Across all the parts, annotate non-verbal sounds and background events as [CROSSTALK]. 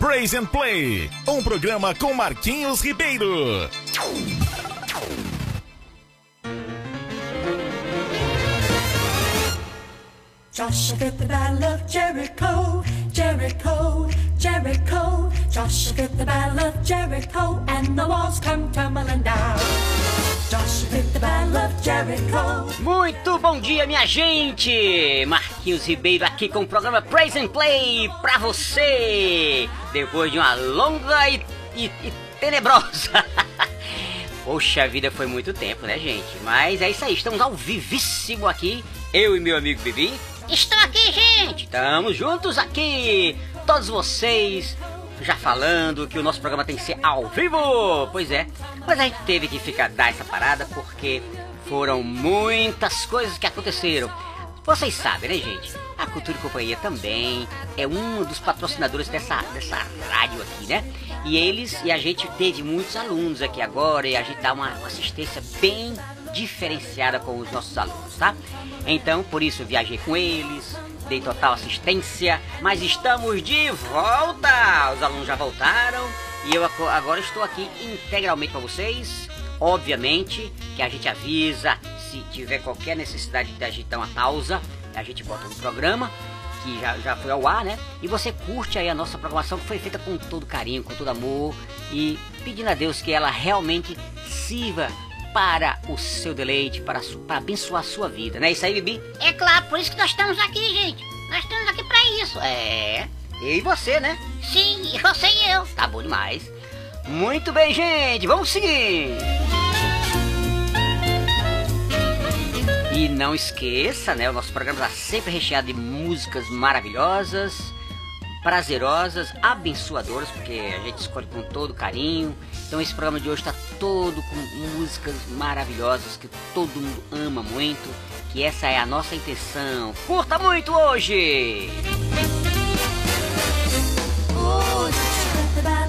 Praise and Play, um programa com Marquinhos Ribeiro. Joshua fit the battle of Jericho, Jericho, Jericho. Joshua fit the battle of Jericho, and the walls come tumbling down. Joshua Muito bom dia, minha gente! Marquinhos Ribeiro aqui com o programa Praise and Play pra você! Depois de uma longa e, e, e tenebrosa. [LAUGHS] Poxa vida, foi muito tempo, né, gente? Mas é isso aí, estamos ao vivíssimo aqui, eu e meu amigo Bibi. Estou aqui, gente! Estamos juntos aqui, todos vocês já falando que o nosso programa tem que ser ao vivo. Pois é, mas a gente teve que ficar dar essa parada porque foram muitas coisas que aconteceram. Vocês sabem, né, gente? A Cultura e Companhia também é um dos patrocinadores dessa, dessa rádio aqui, né? E eles e a gente teve muitos alunos aqui agora e a gente dá uma, uma assistência bem diferenciada com os nossos alunos, tá? Então, por isso, eu viajei com eles, dei total assistência, mas estamos de volta! Os alunos já voltaram e eu agora estou aqui integralmente para vocês. Obviamente que a gente avisa se tiver qualquer necessidade de agitar uma pausa, a gente bota um programa que já, já foi ao ar, né? E você curte aí a nossa programação que foi feita com todo carinho, com todo amor e pedindo a Deus que ela realmente sirva para o seu deleite, para, para abençoar a sua vida, não é isso aí, Bibi? É claro, por isso que nós estamos aqui, gente. Nós estamos aqui pra isso. É, eu e você, né? Sim, você e eu. Tá bom demais. Muito bem, gente, vamos seguir. E não esqueça, né? O nosso programa está sempre recheado de músicas maravilhosas, prazerosas, abençoadoras, porque a gente escolhe com todo carinho. Então esse programa de hoje está todo com músicas maravilhosas que todo mundo ama muito. Que essa é a nossa intenção. Curta muito hoje!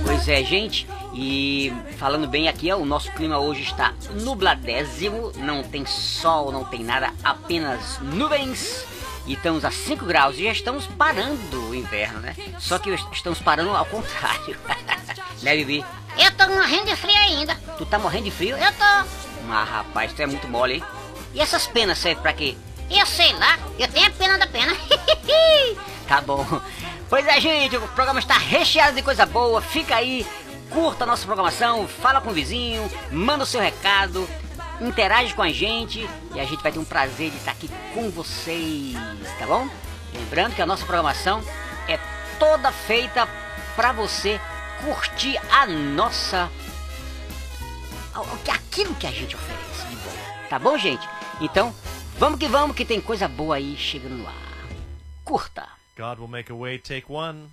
Pois é, gente. E falando bem aqui, ó, o nosso clima hoje está nubladésimo, não tem sol, não tem nada, apenas nuvens. E estamos a 5 graus e já estamos parando o inverno, né? Só que estamos parando ao contrário. [LAUGHS] né, Bibi? Eu tô morrendo de frio ainda. Tu tá morrendo de frio? Eu tô. Ah, rapaz, tu é muito mole, hein? E essas penas servem pra quê? Eu sei lá, eu tenho a pena da pena. [LAUGHS] Tá bom. Pois é, gente, o programa está recheado de coisa boa. Fica aí, curta a nossa programação, fala com o vizinho, manda o seu recado, interage com a gente e a gente vai ter um prazer de estar aqui com vocês, tá bom? Lembrando que a nossa programação é toda feita para você curtir a nossa aquilo que a gente oferece de bom. Tá bom, gente? Então, vamos que vamos que tem coisa boa aí chegando no ar. Curta. God will make a way, take one.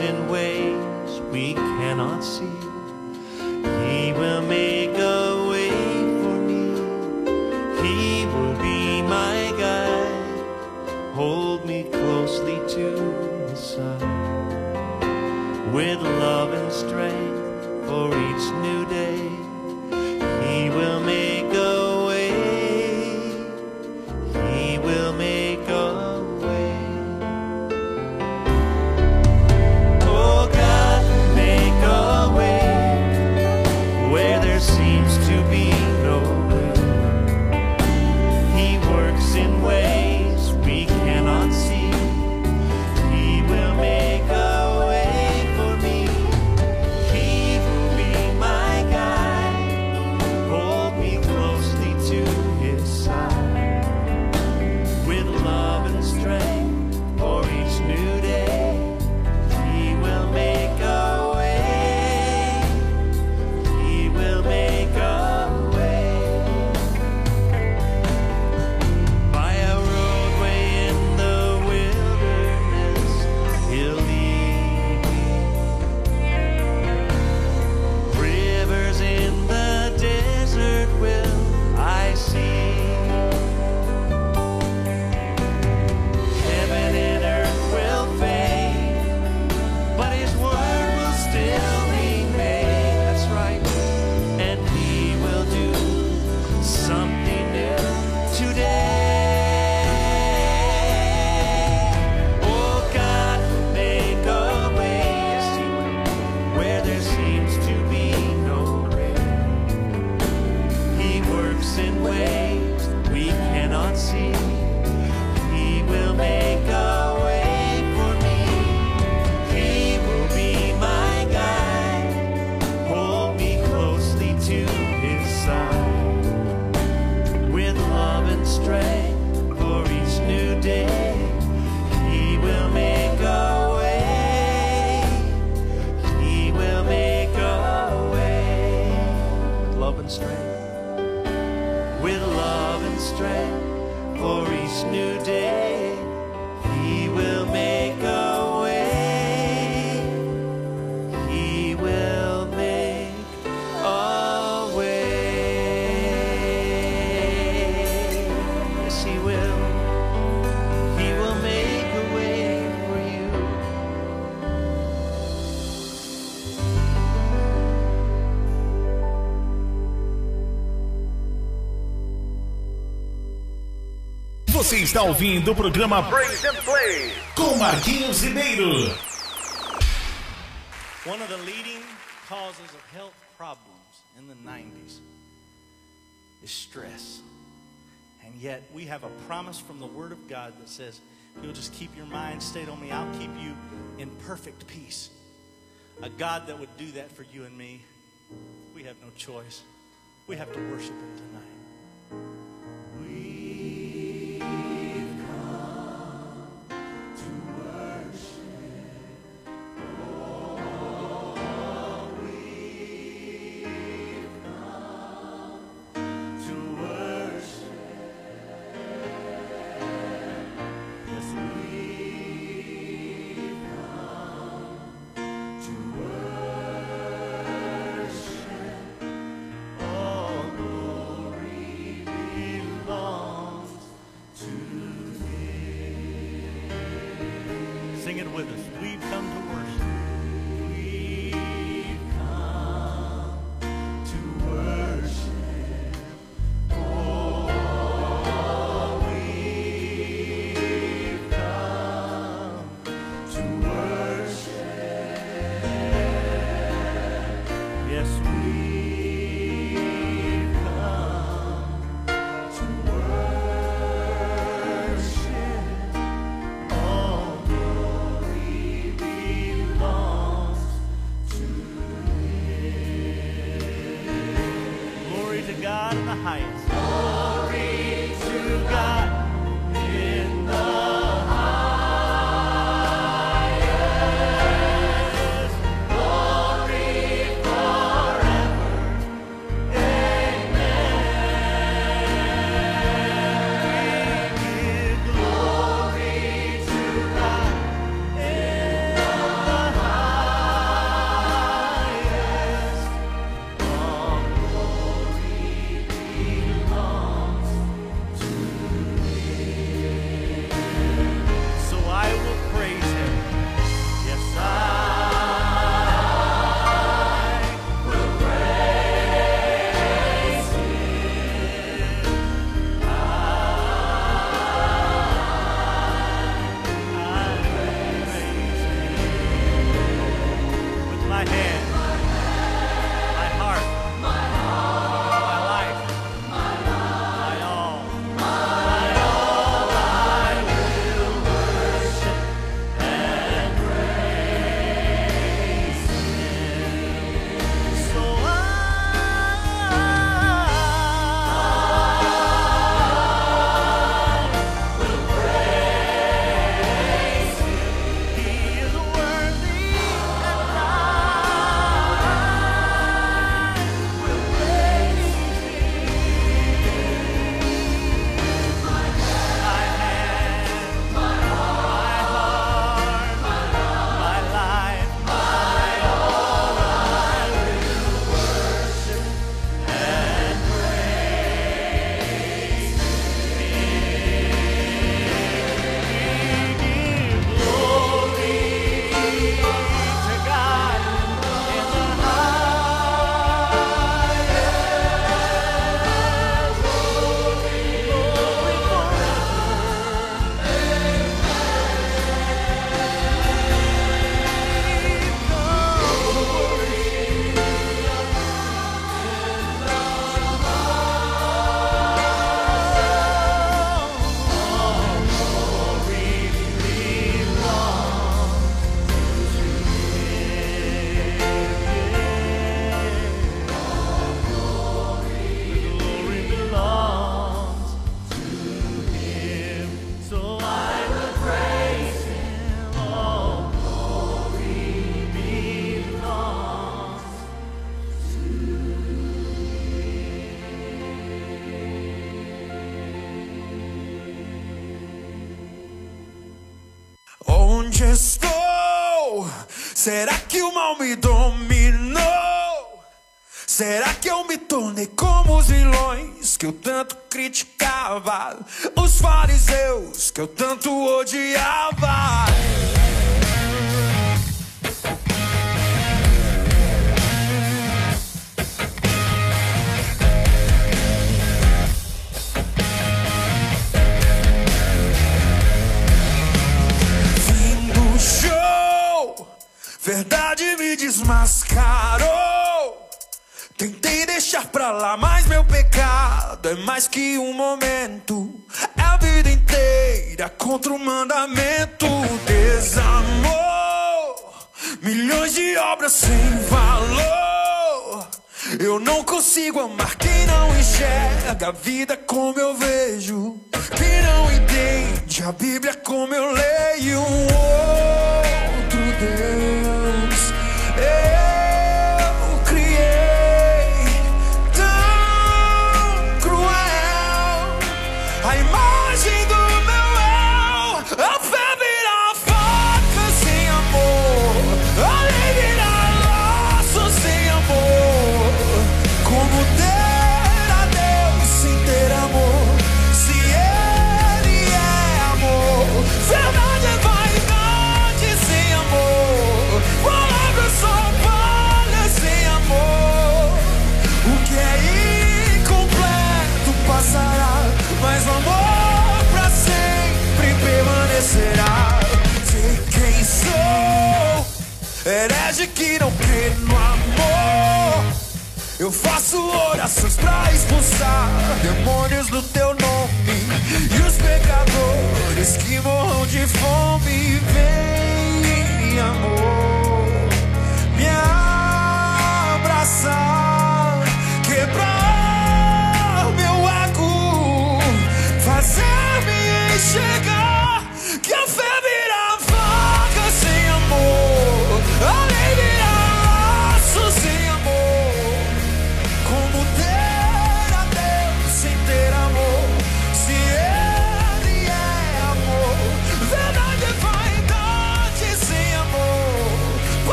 In ways we cannot see. Você está ouvindo o programa Praise and Play com Marquinhos Ribeiro. One of the leading causes of health problems in the 90s is stress. And yet we have a promise from the Word of God that says, You'll just keep your mind stayed on me. I'll keep you in perfect peace. A God that would do that for you and me. We have no choice. We have to worship Him tonight. que eu me tornei como os vilões que eu tanto criticava, os fariseus que eu tanto odiava. Fim o show, verdade me desmascarou. Tentei deixar pra lá, mas meu pecado é mais que um momento. É a vida inteira contra o mandamento. Desamor, milhões de obras sem valor. Eu não consigo amar quem não enxerga a vida como eu vejo. Quem não entende a Bíblia como eu leio. Um outro Deus.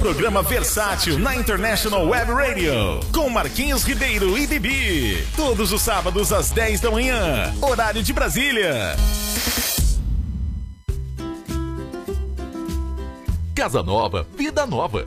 Programa versátil na International Web Radio. Com Marquinhos Ribeiro e Bibi. Todos os sábados às 10 da manhã. Horário de Brasília. Casa Nova, Vida Nova.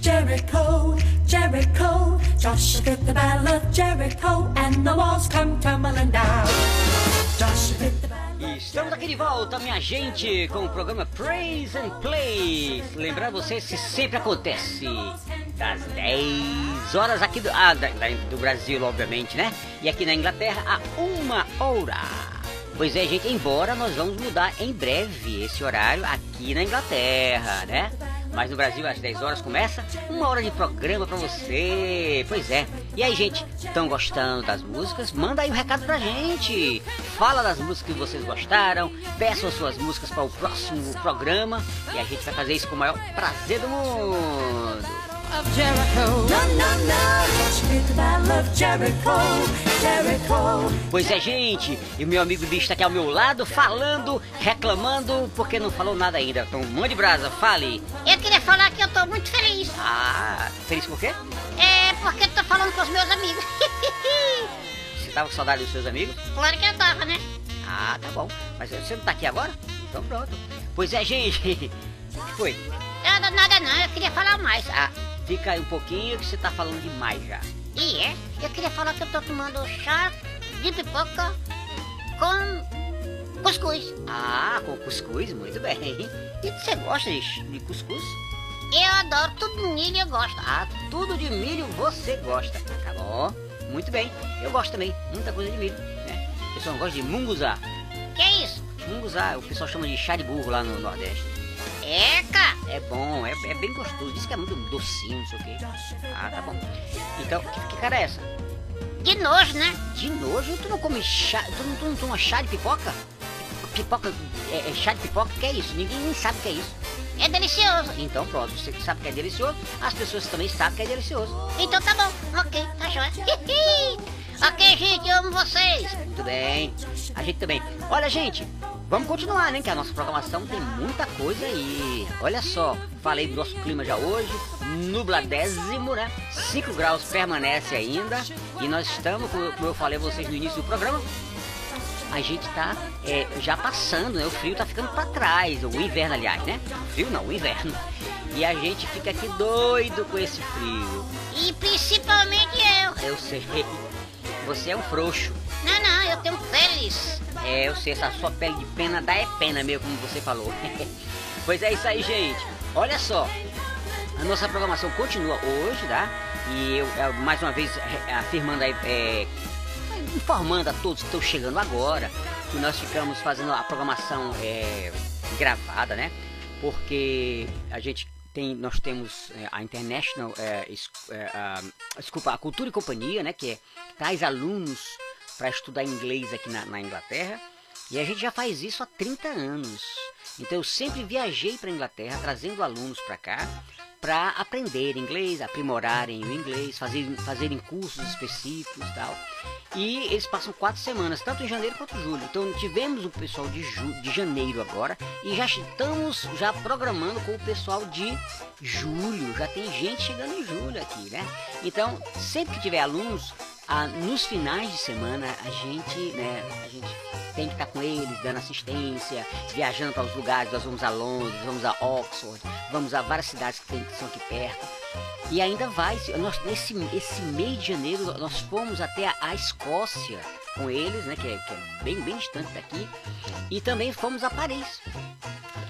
Jericho, Jericho. Joshua fit the battle of Jericho, and the walls come tumbling down. Joshua fit the battle. Estamos aqui de volta, minha gente, com o programa Praise and Play. Lembrar vocês que sempre acontece das 10 horas aqui do, ah, da- da- do Brasil, obviamente, né? E aqui na Inglaterra, a uma hora. Pois é, gente, embora nós vamos mudar em breve esse horário aqui na Inglaterra, né? Mas no Brasil, às 10 horas, começa uma hora de programa pra você. Pois é. E aí, gente, estão gostando das músicas? Manda aí um recado pra gente. Fala das músicas que vocês gostaram. Peçam suas músicas para o próximo programa. E a gente vai fazer isso com o maior prazer do mundo. Of Jericho. No, no, no, of Jericho, Jericho. Pois é, gente, e o meu amigo bicho tá aqui ao meu lado, falando, reclamando, porque não falou nada ainda. Então, mande brasa, fale. Eu queria falar que eu tô muito feliz. Ah, feliz por quê? É porque eu tô falando com os meus amigos. [LAUGHS] Você tava com saudade dos seus amigos? claro que eu tava, né? Ah, tá bom. Mas você não tá aqui agora? Então pronto. Pois é, gente. O [LAUGHS] que foi? Nada, nada não, eu queria falar mais. Ah, fica aí um pouquinho que você tá falando demais já. E é, eu queria falar que eu tô tomando chá de pipoca com cuscuz. Ah, com cuscuz, muito bem. E você gosta de, de cuscuz? Eu adoro tudo de milho, eu gosto. Ah, tudo de milho você gosta. Tá bom. Muito bem. Eu gosto também. Muita coisa de milho. Né? O pessoal gosta de munguzá. Que é isso? Munguzá, o pessoal chama de chá de burro lá no Nordeste. Eca! É bom, é, é bem gostoso. Diz que é muito docinho, não sei o quê. Ah, tá bom. Então, que, que cara é essa? De nojo, né? De nojo? Tu não come chá? Tu não, tu não toma chá de pipoca? Pipoca, é, é chá de pipoca? Que é isso? Ninguém nem sabe o que é isso. É delicioso. Então pronto, você que sabe que é delicioso, as pessoas também sabem que é delicioso. Então tá bom, ok, tá joia. [LAUGHS] ok, gente, eu amo vocês. Muito bem. A gente também. Olha, gente, vamos continuar, né? Que a nossa programação tem muita coisa aí. Olha só, falei do nosso clima já hoje, nubladésimo, né? 5 graus permanece ainda. E nós estamos, como como eu falei a vocês no início do programa, a gente tá é, já passando, né? O frio tá ficando para trás, o inverno, aliás, né? O frio não, o inverno. E a gente fica aqui doido com esse frio. E principalmente eu. Eu sei. [LAUGHS] Você é um frouxo. Não, não, eu tenho peles. É, eu sei, essa sua pele de pena dá é pena mesmo, como você falou. [LAUGHS] pois é isso aí, gente. Olha só, a nossa programação continua hoje, tá? E eu, eu, mais uma vez é, afirmando aí, é, informando a todos que estão chegando agora que nós ficamos fazendo a programação é, gravada, né? Porque a gente tem, nós temos é, a International, é, é, a- desculpa, a Cultura e Companhia, né? É, que traz alunos para estudar inglês aqui na, na Inglaterra. E a gente já faz isso há 30 anos. Então eu sempre viajei para Inglaterra trazendo alunos para cá para aprender inglês, aprimorarem o inglês, fazerem, fazerem cursos específicos e tal. E eles passam quatro semanas, tanto em janeiro quanto em julho. Então tivemos o pessoal de, ju de janeiro agora e já estamos já programando com o pessoal de julho. Já tem gente chegando em julho aqui, né? Então, sempre que tiver alunos, ah, nos finais de semana a gente, né, a gente tem que estar com eles, dando assistência, viajando para os lugares. Nós vamos a Londres, vamos a Oxford, vamos a várias cidades que, tem, que são aqui perto. E ainda vai, nós, nesse esse mês de janeiro, nós fomos até a, a Escócia com eles, né, que é, que é bem, bem distante daqui. E também fomos a Paris.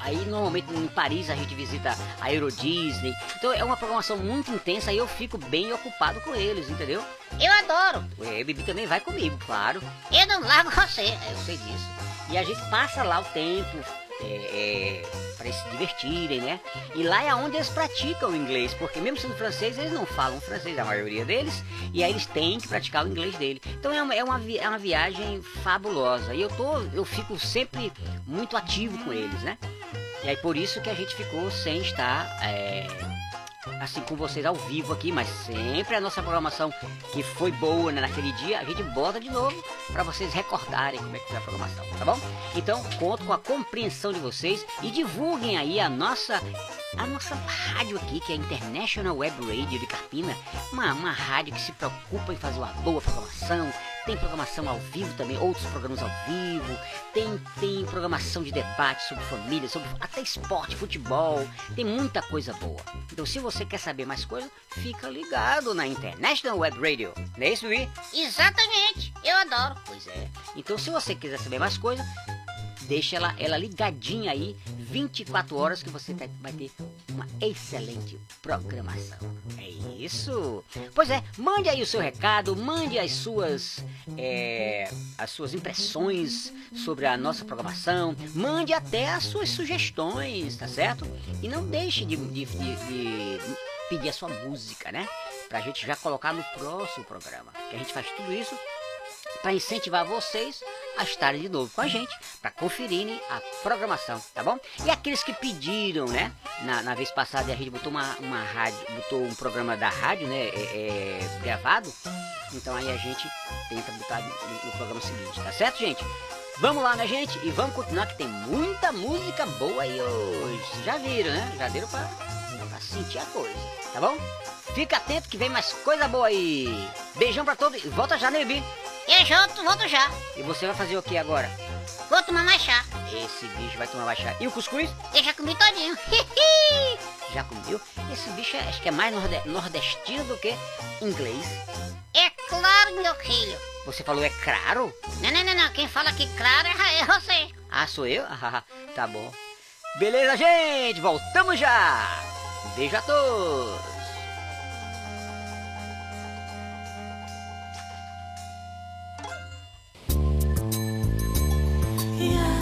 Aí normalmente em Paris a gente visita a Euro Disney. Então é uma programação muito intensa e eu fico bem ocupado com eles, entendeu? Eu adoro. O Bibi também vai comigo, claro. Eu não largo você. É, eu sei disso. E a gente passa lá o tempo é, para eles se divertirem, né? E lá é onde eles praticam o inglês, porque mesmo sendo francês, eles não falam francês, a maioria deles, e aí eles têm que praticar o inglês dele. Então é uma, é uma, vi- é uma viagem fabulosa. E eu, tô, eu fico sempre muito ativo com eles, né? E aí por isso que a gente ficou sem estar. é, assim com vocês ao vivo aqui, mas sempre a nossa programação que foi boa né, naquele dia, a gente bota de novo para vocês recordarem como é que foi a programação, tá bom? Então, conto com a compreensão de vocês e divulguem aí a nossa a nossa rádio aqui, que é a International Web Radio de Carpina, uma, uma rádio que se preocupa em fazer uma boa programação, tem programação ao vivo também, outros programas ao vivo, tem, tem programação de debate sobre família, sobre até esporte, futebol, tem muita coisa boa. Então se você quer saber mais coisa, fica ligado na International Web Radio. Não é isso, Vivi? Exatamente. Eu adoro. Pois é. Então se você quiser saber mais coisa, deixa ela, ela ligadinha aí 24 horas que você vai ter uma excelente programação. É isso. Pois é, mande aí o seu recado, mande as suas é, as suas impressões sobre a nossa programação, mande até as suas sugestões, tá certo? E não deixe de, de- de- de pedir a sua música, né? Pra gente já colocar no próximo programa. Que a gente faz tudo isso para incentivar vocês a estarem de novo com a gente, para conferirem a programação, tá bom? E aqueles que pediram, né? Na, na vez passada a gente botou uma, uma rádio, botou um programa da rádio, né? é, é, gravado. Então aí a gente tenta botar no, no programa seguinte, tá certo, gente? Vamos lá, né, gente? E vamos continuar que tem muita música boa aí hoje. Já viram, né? Já deram pra, pra sentir a coisa, tá bom? Fica atento que vem mais coisa boa aí. Beijão pra todos e volta já, né, Eu junto, volto já. E você vai fazer o que agora? Vou tomar mais chá. Esse bicho vai tomar baixar. E o cuscuz? Eu já comi todinho. [LAUGHS] Já comeu? Esse bicho é, acho que é mais norde- nordestino do que inglês. é claro, meu filho. Você falou é claro? Não, não, não, não. Quem fala que claro é é você. Ah, sou eu? Ah, tá bom. Beleza, gente? Voltamos já! Beijo a todos! Yeah.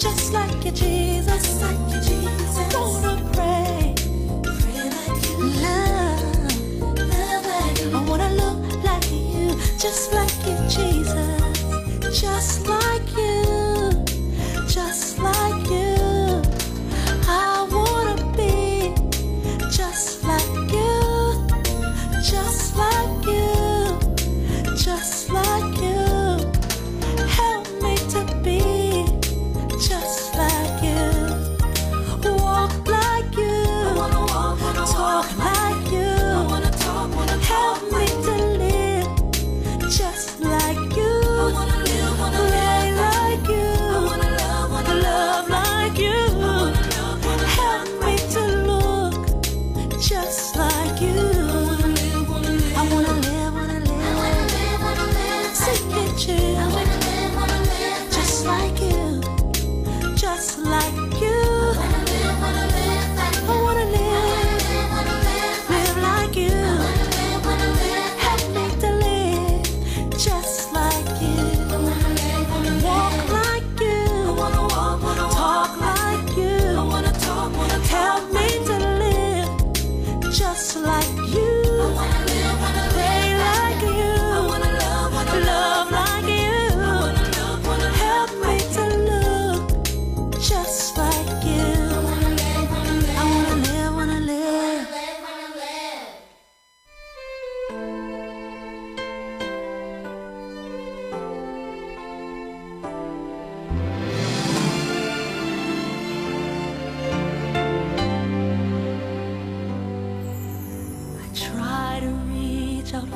Just like you, Jesus. Jesus. Wanna pray. Love. I wanna look like you. Just like you, Jesus. Just like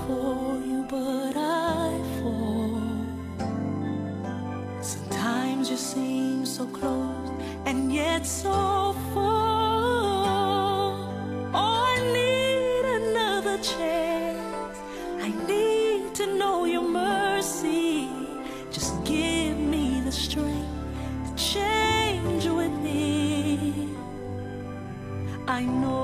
for you, but I fall. Sometimes you seem so close and yet so far. Oh, I need another chance. I need to know your mercy. Just give me the strength to change within. I know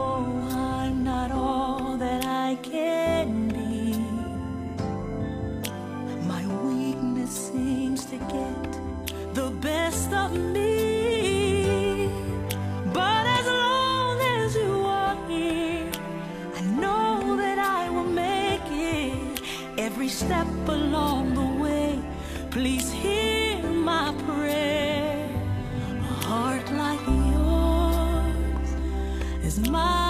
Please hear my prayer. A heart like yours is my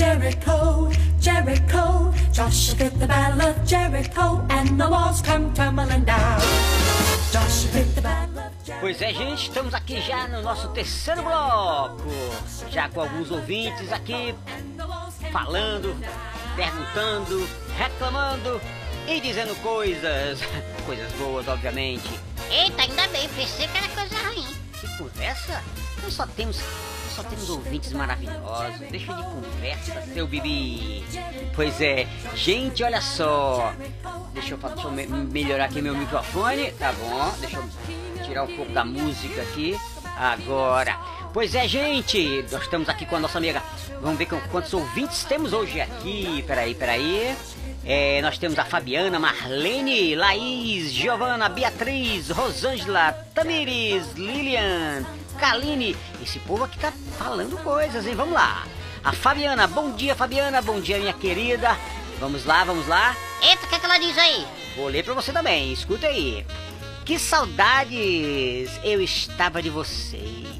Jericho, Jericho. Joshua fit the battle of Jericho, and the walls come tumbling down. Joshua fit the battle of Jericho. Pois é, gente, estamos aqui já no nosso terceiro bloco. Já com alguns ouvintes aqui falando, perguntando, reclamando e dizendo coisas. [LAUGHS] Coisas boas, obviamente. Eita, ainda bem, pensei que era coisa ruim. Que conversa? Nós só temos. Só temos ouvintes maravilhosos. Deixa de conversa, seu Bibi. Pois é, gente, olha só. Deixa eu, deixa eu me- melhorar aqui meu microfone. Tá bom, deixa eu tirar um pouco da música aqui. Agora. Pois é, gente, nós estamos aqui com a nossa amiga. Vamos ver quantos ouvintes temos hoje aqui. Peraí, peraí. É, nós temos a Fabiana, Marlene, Laís, Giovana, Beatriz, Rosângela, Tamires, Lilian, Kaline. Esse povo aqui tá falando coisas, hein? Vamos lá. A Fabiana, bom dia, Fabiana, bom dia, minha querida. Vamos lá, vamos lá. Eita, o que, é que ela diz aí? Vou ler pra você também, escuta aí. Que saudades eu estava de vocês.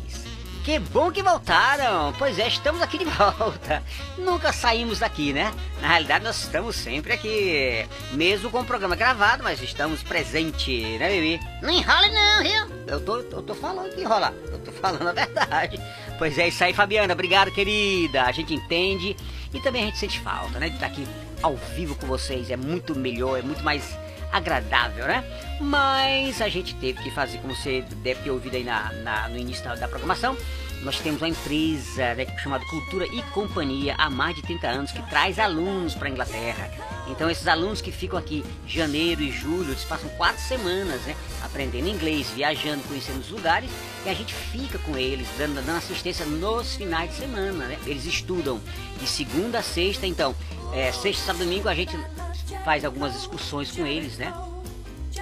Que bom que voltaram. Pois é, estamos aqui de volta. Nunca saímos daqui, né? Na realidade, nós estamos sempre aqui. Mesmo com o programa gravado, mas estamos presentes, né, Bibi? Não enrola não, viu? Eu tô, eu tô falando que enrola. Eu tô falando a verdade. Pois é, isso aí, Fabiana. Obrigado, querida. A gente entende e também a gente sente falta, né? De estar aqui ao vivo com vocês. É muito melhor, é muito mais agradável, né? Mas a gente teve que fazer, como você deve ter ouvido aí na, na- no início da, da programação, nós temos uma empresa né, chamada Cultura e Companhia há mais de 30 anos que traz alunos para a Inglaterra. Então esses alunos que ficam aqui janeiro e julho, eles passam quatro semanas, né? Aprendendo inglês, viajando, conhecendo os lugares e a gente fica com eles, dando, dando assistência nos finais de semana, né? Eles estudam de segunda a sexta, então, é, sexta, sábado, domingo a gente faz algumas excursões com eles, né?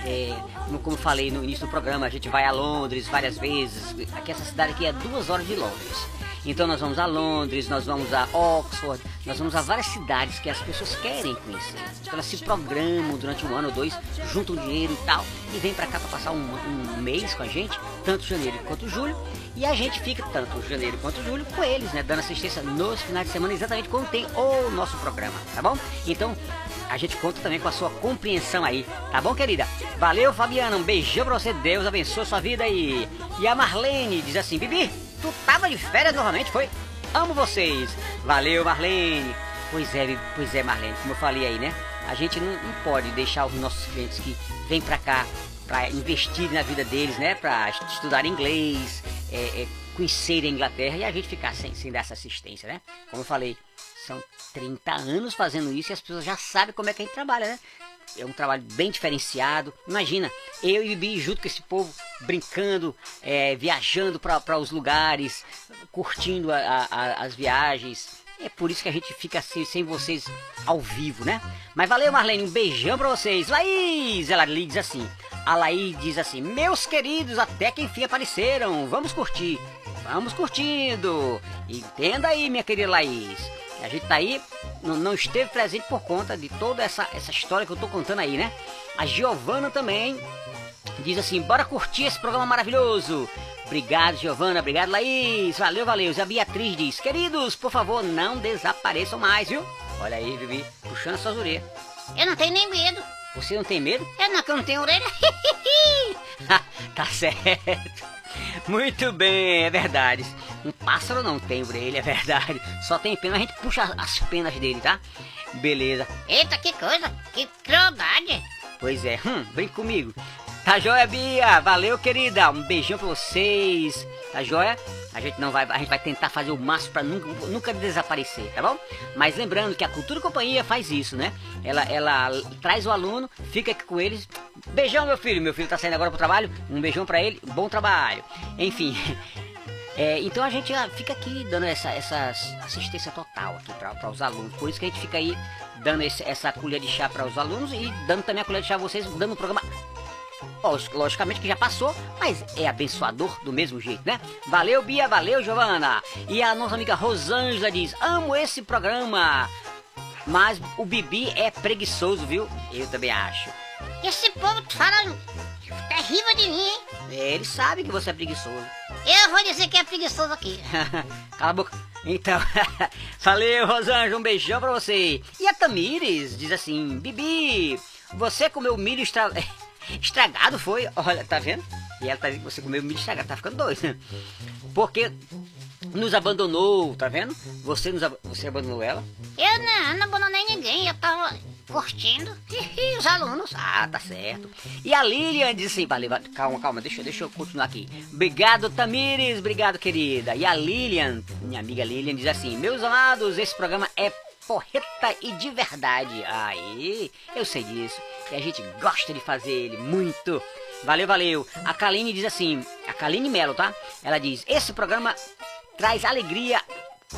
É, como, como falei no início do programa, a gente vai a Londres várias vezes. Aqui essa cidade aqui é duas horas de Londres. Então nós vamos a Londres, nós vamos a Oxford, nós vamos a várias cidades que as pessoas querem conhecer. Então elas se programam durante um ano ou dois, juntam dinheiro e tal, e vêm pra cá pra passar um, um mês com a gente, tanto janeiro quanto julho, e a gente fica tanto janeiro quanto julho com eles, né? Dando assistência nos finais de semana, exatamente quando tem o nosso programa, tá bom? Então, a gente conta também com a sua compreensão aí, tá bom, querida? Valeu, Fabiana, um beijão pra você, Deus abençoe sua vida aí. E a Marlene diz assim, Bibi, tu tava de férias novamente, foi? Amo vocês. Valeu, Marlene. Pois é, pois é, Marlene, como eu falei aí, né? A gente não, não pode deixar os nossos clientes que vêm pra cá para investir na vida deles, né? Pra estudar inglês, é, é, conhecer a Inglaterra e a gente ficar sem, sem dar essa assistência, né? Como eu falei, são 30 anos fazendo isso e as pessoas já sabem como é que a gente trabalha, né? É um trabalho bem diferenciado. Imagina, eu e Bibi junto com esse povo, brincando, é, viajando para os lugares, curtindo a- a- as viagens. É por isso que a gente fica assim, sem vocês ao vivo, né? Mas valeu, Marlene, um beijão pra vocês. Laís, ela lhe diz assim. A Laís diz assim: Meus queridos, até que enfim apareceram. Vamos curtir. Vamos curtindo. Entenda aí, minha querida Laís. A gente tá aí, não, não esteve presente por conta de toda essa, essa história que eu tô contando aí, né? A Giovana também diz assim: bora curtir esse programa maravilhoso. Obrigado, Giovana. Obrigado, Laís. Valeu, valeu. E a Beatriz diz: queridos, por favor, não desapareçam mais, viu? Olha aí, Vivi, puxando as suas orelhas. Eu não tenho nem medo. Você não tem medo? Eu não, que eu não tenho orelha. [LAUGHS] tá certo. Muito bem, é verdade. Um pássaro não tem orelha, é verdade. Só tem pena, a gente puxa as penas dele, tá? Beleza. Eita, que coisa. Que crueldade. Pois é, hum, vem comigo. Tá joia, Bia? Valeu, querida. Um beijão pra vocês. Tá joia? A gente não vai, a gente vai tentar fazer o máximo pra nunca, nunca desaparecer, tá bom? Mas lembrando que a Cultura Companhia faz isso, né? Ela, ela traz o aluno, fica aqui com eles. Beijão, meu filho. Meu filho tá saindo agora pro trabalho. Um beijão pra ele. Bom trabalho. Enfim. [LAUGHS] É, então a gente ah, fica aqui dando essa, essa assistência total aqui para os alunos. Por isso que a gente fica aí dando esse- essa colher de chá para os alunos e dando também a colher de chá a vocês, dando o programa Logicamente que já passou, mas é abençoador do mesmo jeito, né? Valeu, Bia, valeu, Giovana. E a nossa amiga Rosângela diz: Amo esse programa, mas o Bibi é preguiçoso, viu? Eu também acho. Esse povo fala terrível de mim, hein? Ele sabe que você é preguiçoso. Eu vou dizer que é preguiçoso aqui. [LAUGHS] Cala a boca. Então, [LAUGHS] valeu, Rosângela, um beijão pra você. E a Tamires diz assim: Bibi, você comeu milho estra... [LAUGHS] estragado, foi? Olha, tá vendo? E ela tá que você comeu milho estragado, tá ficando doido. né? [LAUGHS] Porque nos abandonou, tá vendo? Você, nos ab... você abandonou ela? Eu não, não abandonei ninguém, eu tava curtindo. [LAUGHS] os alunos. Ah, tá certo. E a Lilian diz assim, valeu, calma, calma, deixa, deixa eu continuar aqui. Obrigado, Tamires, obrigado, querida. E a Lilian, minha amiga Lilian, diz assim, meus amados, esse programa é porreta e de verdade. Aí, eu sei disso. E a gente gosta de fazer ele muito. Valeu, valeu. A Kaline diz assim, a Kaline Melo, tá? Ela diz, esse programa traz alegria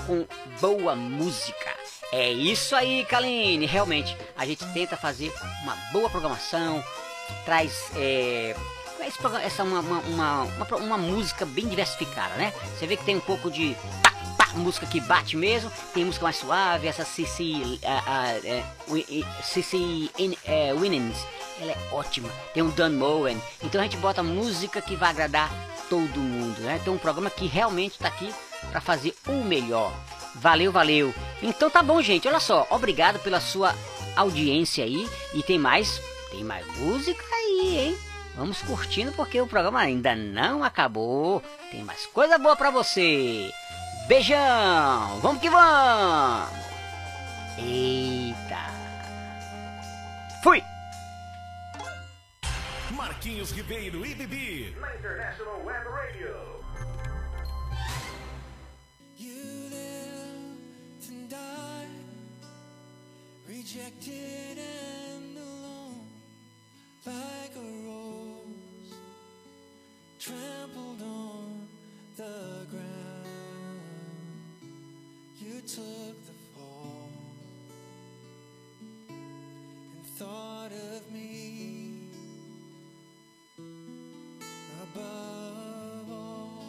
com boa música. É isso aí, Kaline. Realmente, a gente tenta fazer uma boa programação, traz é, essa uma, uma, uma, uma música bem diversificada, né? Você vê que tem um pouco de pá, música que bate mesmo, tem música mais suave, essa CC, Wi- e- CC In- é, Winans, ela é ótima. Tem um Dan Moen, então a gente bota música que vai agradar todo mundo, né? Então um programa que realmente está aqui para fazer o melhor. Valeu, valeu. Então tá bom, gente. Olha só, obrigado pela sua audiência aí. E tem mais, tem mais música aí, hein? Vamos curtindo porque o programa ainda não acabou. Tem mais coisa boa pra você. Beijão. Vamos que vamos. Eita. Fui. Marquinhos Ribeiro e Bibi. Na International Web Radio. You lived and died, rejected and alone, like a rose trampled on the took the fall and thought of me above all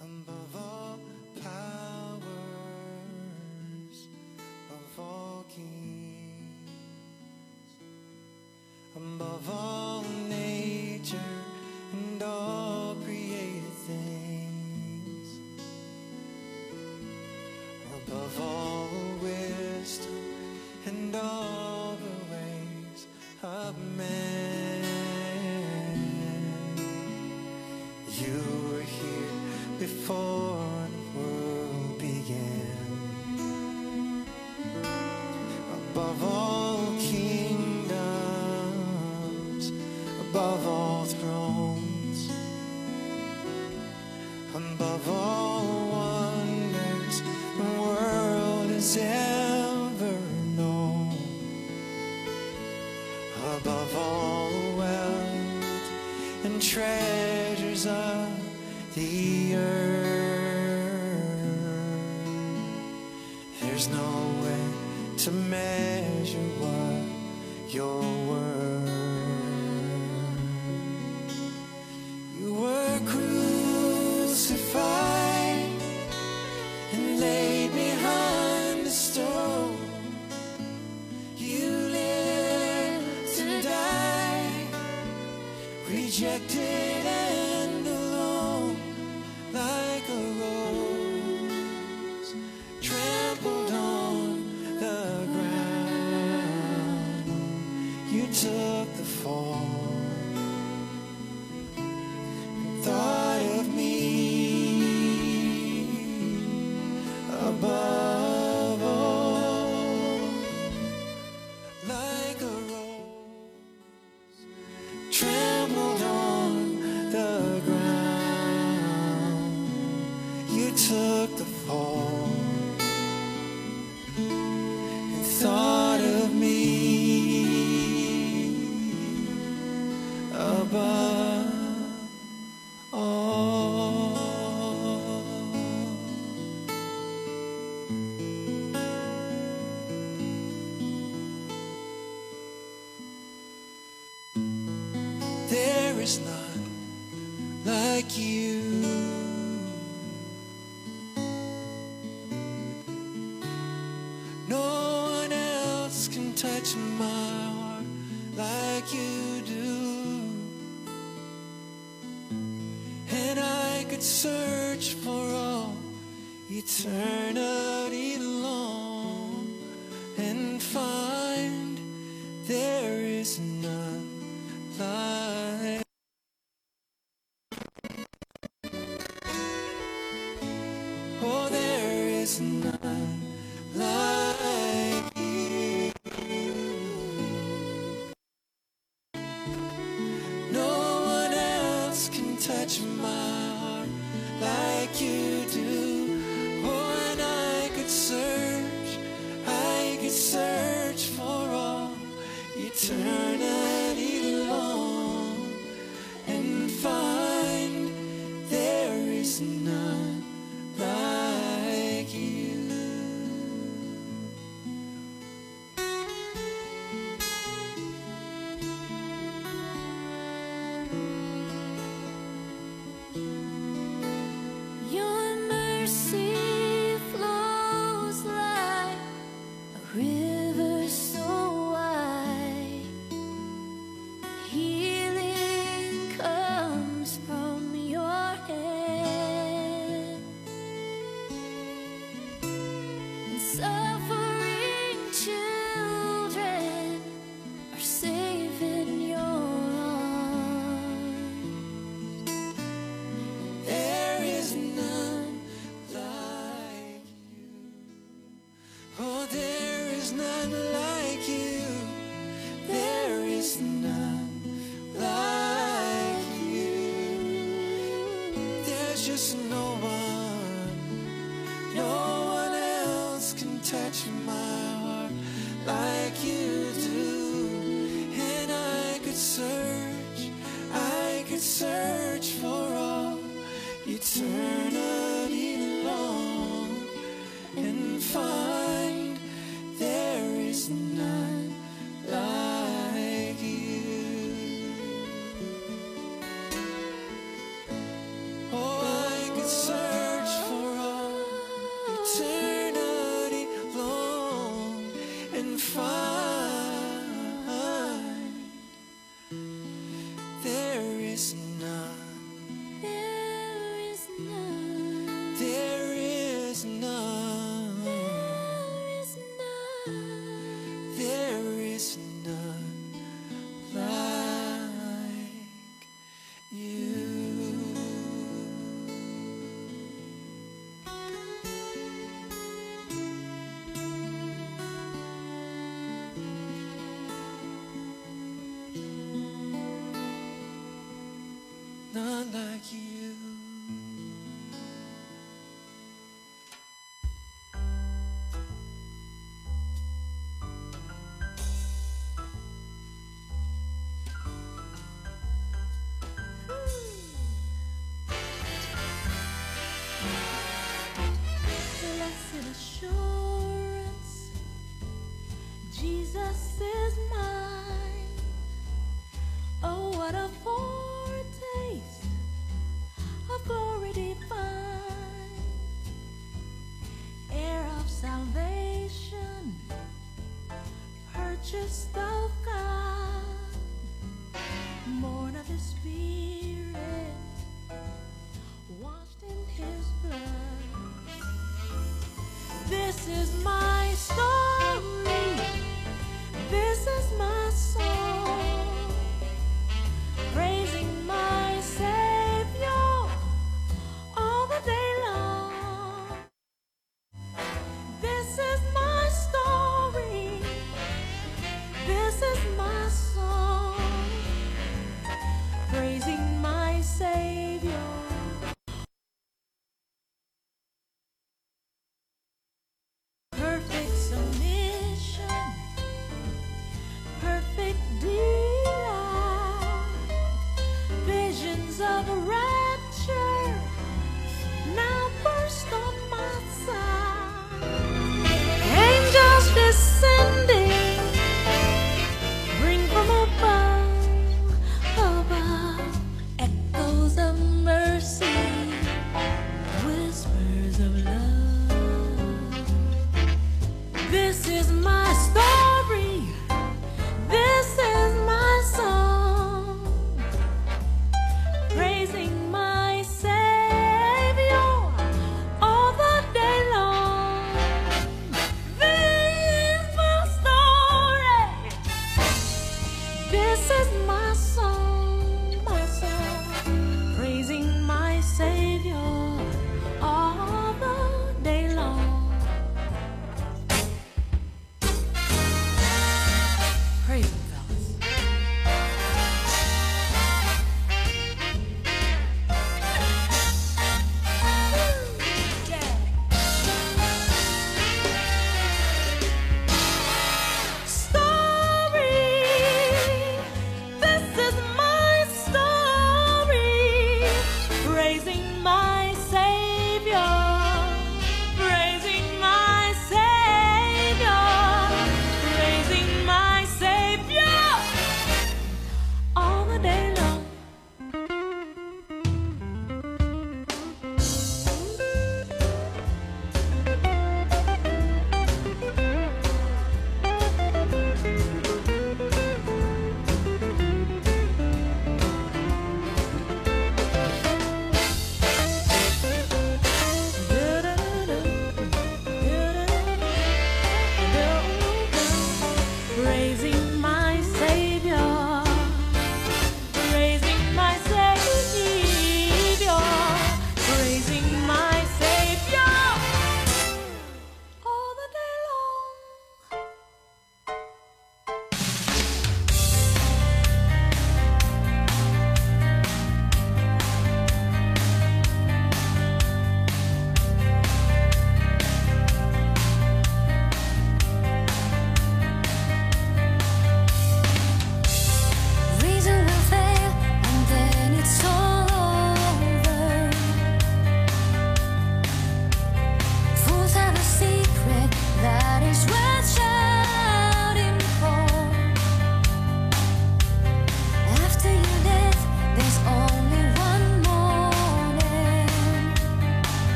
above all powers, above all kings, above all nature and all above all wisdom and all like you. No one else can touch my heart like you do. And I could serve. There is none like you. There's just no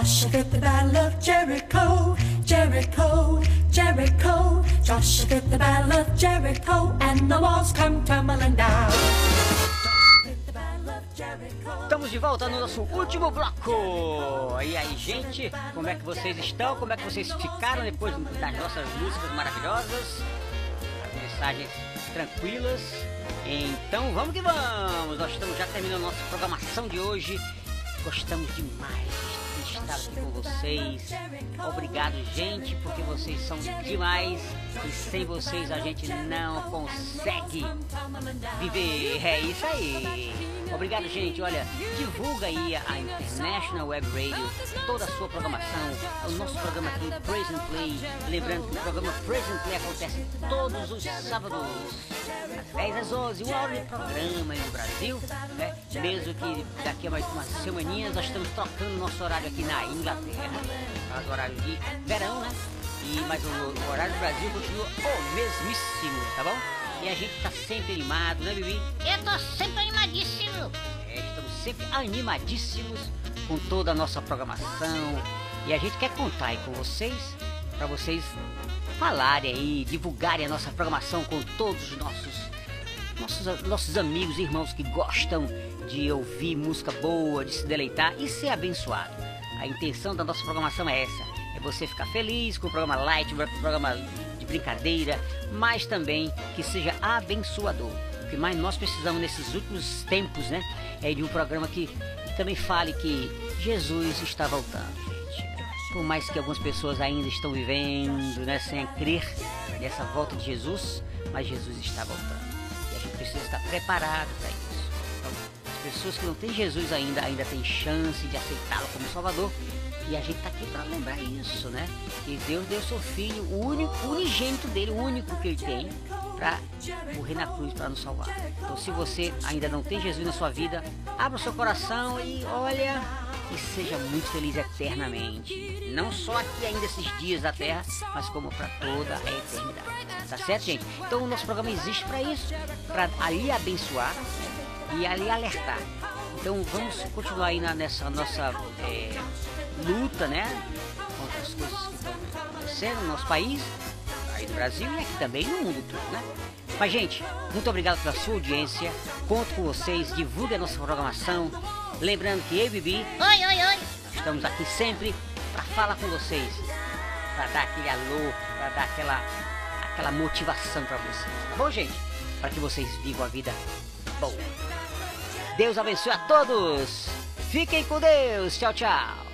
Joshua the battle of Jericho, Jericho, Jericho. Joshua the battle of Jericho, and the walls come tumbling down. Estamos de volta no nosso último bloco. E aí, gente, como é que vocês estão? Como é que vocês ficaram depois das nossas músicas maravilhosas? As mensagens tranquilas. Então vamos que vamos! Nós estamos já terminando nossa programação de hoje. Gostamos demais de estar aqui com vocês. Obrigado, gente, porque vocês são demais e sem vocês a gente não consegue viver. É isso aí. Obrigado, gente. Olha, divulga aí a International Web Radio, toda a sua programação, o nosso programa aqui, Praise and Play. Lembrando que o programa Praise and Play acontece todos os sábados, às 10 às 11, uma hora de programa no Brasil, né? Mesmo que daqui a mais umas semaninhas nós estamos trocando nosso horário aqui na Inglaterra, faz horário de verão, né? E, mas o, o horário do Brasil continua o mesmíssimo, tá bom? E a gente tá sempre animado, né, Bibi? Eu tô sempre animadíssimo. É, estamos sempre animadíssimos com toda a nossa programação. E a gente quer contar aí com vocês, para vocês falarem aí, divulgarem a nossa programação com todos os nossos, nossos, nossos amigos e irmãos que gostam de ouvir música boa, de se deleitar e ser abençoado. A intenção da nossa programação é essa: é você ficar feliz com o programa light, o programa de brincadeira, mas também que seja abençoador. O que mais nós precisamos nesses últimos tempos, né? É de um programa que também fale que Jesus está voltando, gente. Por mais que algumas pessoas ainda estão vivendo, né, sem crer nessa volta de Jesus, mas Jesus está voltando. E a gente precisa estar preparado para isso. As pessoas que não têm Jesus ainda, ainda têm chance de aceitá-lo como Salvador. E a gente está aqui para lembrar isso, né? Que Deus deu seu filho, o único, unigênito dele, o único que ele tem, para morrer na cruz para nos salvar. Então, se você ainda não tem Jesus na sua vida, abra o seu coração e olha e seja muito feliz eternamente. Não só aqui ainda esses dias da terra, mas como para toda a eternidade. Tá certo, gente? Então o nosso programa existe para isso, para ali abençoar e ali alertar. Então vamos continuar aí na, nessa nossa é, luta, né? Contra as coisas que estão acontecendo no nosso país, aí no Brasil e aqui também no mundo todo, né? Mas, gente, muito obrigado pela sua audiência. Conto com vocês, divulgue a nossa programação. Lembrando que eu e Bibi Oi, oi, oi. estamos aqui sempre para falar com vocês, para dar aquele alô, para dar aquela, aquela motivação para vocês, tá bom, gente? Para que vocês vivam a vida Deus abençoe a todos. Fiquem com Deus. Tchau, tchau.